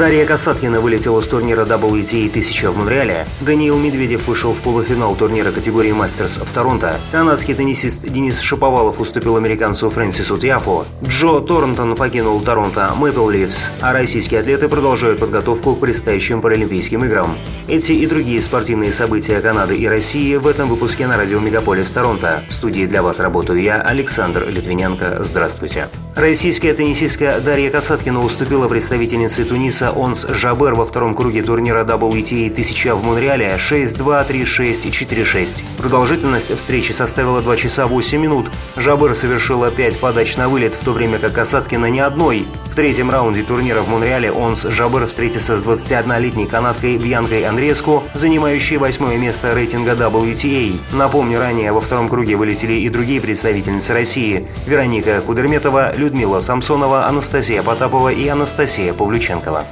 Дарья Касаткина вылетела с турнира WTA 1000 в Монреале. Даниил Медведев вышел в полуфинал турнира категории Мастерс в Торонто. Канадский теннисист Денис Шаповалов уступил американцу Фрэнсису Тиафу. Джо Торнтон покинул Торонто Мэпл Ливс, а российские атлеты продолжают подготовку к предстоящим Паралимпийским играм. Эти и другие спортивные события Канады и России в этом выпуске на радио Мегаполис Торонто. В студии для вас работаю я, Александр Литвиненко. Здравствуйте. Российская теннисистка Дарья Касаткина уступила представительнице Туниса Онс Жабер во втором круге турнира WTA 1000 в Монреале 6-2, 3-6 и 4-6. Продолжительность встречи составила 2 часа 8 минут. Жабер совершила 5 подач на вылет, в то время как Касаткина ни одной. В третьем раунде турнира в Монреале Онс Жабер встретится с 21-летней канадкой Бьянкой Андреску, занимающей восьмое место рейтинга WTA. Напомню, ранее во втором круге вылетели и другие представительницы России – Вероника Кудерметова, Людмила Самсонова, Анастасия Потапова и Анастасия Павлюченкова.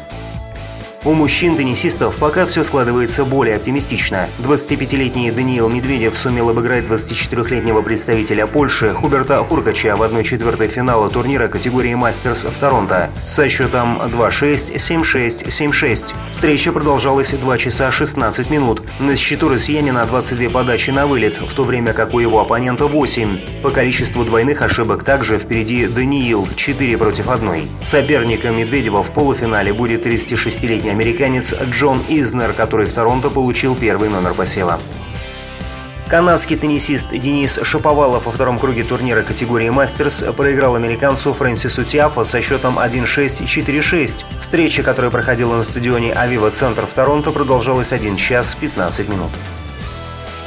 У мужчин-теннисистов пока все складывается более оптимистично. 25-летний Даниил Медведев сумел обыграть 24-летнего представителя Польши Хуберта Хуркача в 1-4 финала турнира категории «Мастерс» в Торонто со счетом 2-6, 7-6, 7-6. Встреча продолжалась 2 часа 16 минут. На счету россиянина 22 подачи на вылет, в то время как у его оппонента 8. По количеству двойных ошибок также впереди Даниил 4 против 1. Соперником Медведева в полуфинале будет 36-летний американец Джон Изнер, который в Торонто получил первый номер посева. Канадский теннисист Денис Шаповалов во втором круге турнира категории «Мастерс» проиграл американцу Фрэнсису Тиафо со счетом 1-6 и 4-6. Встреча, которая проходила на стадионе «Авива Центр» в Торонто, продолжалась 1 час 15 минут.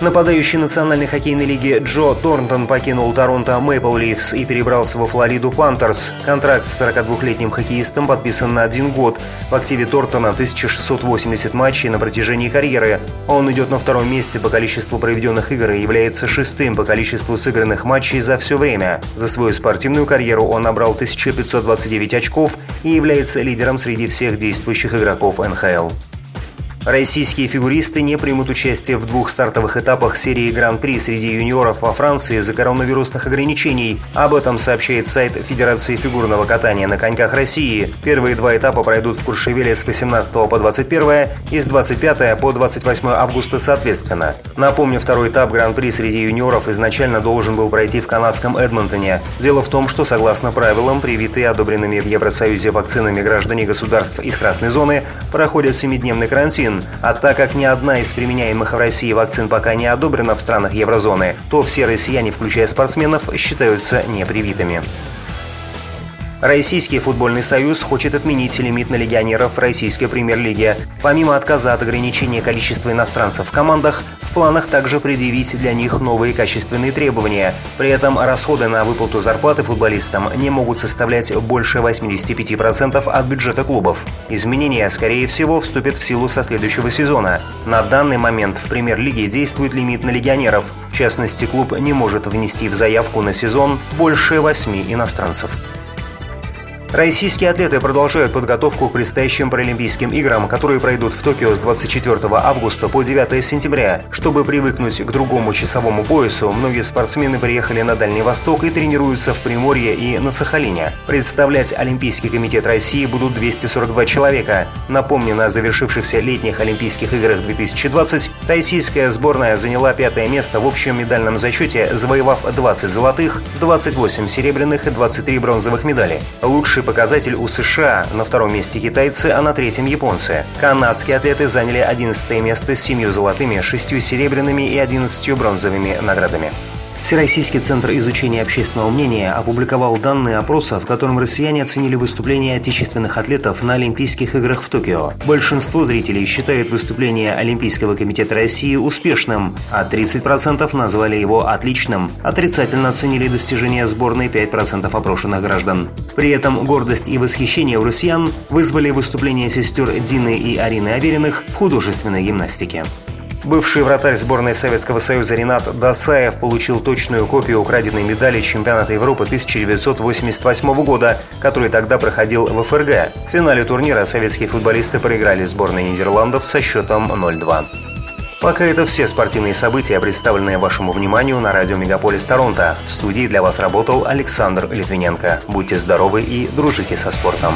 Нападающий Национальной хоккейной лиги Джо Торнтон покинул Торонто Мэйпл Ливс и перебрался во Флориду Пантерс. Контракт с 42-летним хоккеистом подписан на один год. В активе Тортона 1680 матчей на протяжении карьеры. Он идет на втором месте по количеству проведенных игр и является шестым по количеству сыгранных матчей за все время. За свою спортивную карьеру он набрал 1529 очков и является лидером среди всех действующих игроков НХЛ. Российские фигуристы не примут участие в двух стартовых этапах серии Гран-при среди юниоров во Франции из-за коронавирусных ограничений. Об этом сообщает сайт Федерации фигурного катания на коньках России. Первые два этапа пройдут в Куршевеле с 18 по 21 и с 25 по 28 августа соответственно. Напомню, второй этап Гран-при среди юниоров изначально должен был пройти в канадском Эдмонтоне. Дело в том, что согласно правилам, привитые одобренными в Евросоюзе вакцинами граждане государств из красной зоны проходят 7-дневный карантин вакцин. А так как ни одна из применяемых в России вакцин пока не одобрена в странах еврозоны, то все россияне, включая спортсменов, считаются непривитыми. Российский футбольный союз хочет отменить лимит на легионеров в российской премьер-лиге. Помимо отказа от ограничения количества иностранцев в командах, в планах также предъявить для них новые качественные требования. При этом расходы на выплату зарплаты футболистам не могут составлять больше 85% от бюджета клубов. Изменения, скорее всего, вступят в силу со следующего сезона. На данный момент в премьер-лиге действует лимит на легионеров. В частности, клуб не может внести в заявку на сезон больше 8 иностранцев. Российские атлеты продолжают подготовку к предстоящим Паралимпийским играм, которые пройдут в Токио с 24 августа по 9 сентября. Чтобы привыкнуть к другому часовому поясу, многие спортсмены приехали на Дальний Восток и тренируются в Приморье и на Сахалине. Представлять Олимпийский комитет России будут 242 человека. Напомню, на завершившихся летних Олимпийских играх 2020 российская сборная заняла пятое место в общем медальном зачете, завоевав 20 золотых, 28 серебряных и 23 бронзовых медалей. Лучший Лучший показатель у США, на втором месте китайцы, а на третьем японцы. Канадские атлеты заняли 11 место с семью золотыми, шестью серебряными и 11 бронзовыми наградами. Всероссийский центр изучения общественного мнения опубликовал данные опроса, в котором россияне оценили выступления отечественных атлетов на Олимпийских играх в Токио. Большинство зрителей считают выступление Олимпийского комитета России успешным, а 30% назвали его отличным. Отрицательно оценили достижения сборной 5% опрошенных граждан. При этом гордость и восхищение у россиян вызвали выступления сестер Дины и Арины Авериных в художественной гимнастике. Бывший вратарь сборной Советского Союза Ренат Досаев получил точную копию украденной медали чемпионата Европы 1988 года, который тогда проходил в ФРГ. В финале турнира советские футболисты проиграли сборной Нидерландов со счетом 0-2. Пока это все спортивные события, представленные вашему вниманию на радио Мегаполис Торонто. В студии для вас работал Александр Литвиненко. Будьте здоровы и дружите со спортом.